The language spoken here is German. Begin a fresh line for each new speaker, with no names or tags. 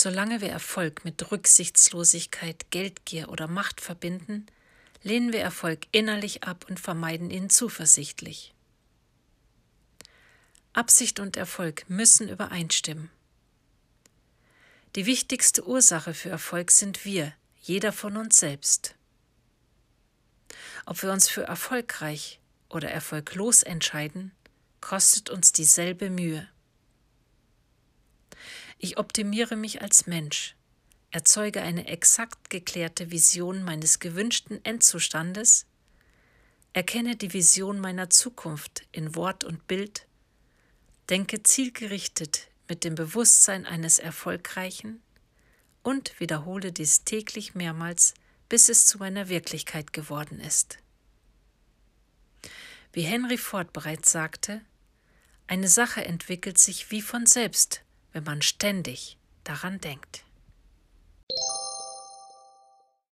Solange wir Erfolg mit Rücksichtslosigkeit, Geldgier oder Macht verbinden, lehnen wir Erfolg innerlich ab und vermeiden ihn zuversichtlich. Absicht und Erfolg müssen übereinstimmen. Die wichtigste Ursache für Erfolg sind wir, jeder von uns selbst. Ob wir uns für erfolgreich oder erfolglos entscheiden, kostet uns dieselbe Mühe. Ich optimiere mich als Mensch, erzeuge eine exakt geklärte Vision meines gewünschten Endzustandes, erkenne die Vision meiner Zukunft in Wort und Bild, denke zielgerichtet mit dem Bewusstsein eines Erfolgreichen. Und wiederhole dies täglich mehrmals, bis es zu meiner Wirklichkeit geworden ist. Wie Henry Ford bereits sagte, eine Sache entwickelt sich wie von selbst, wenn man ständig daran denkt.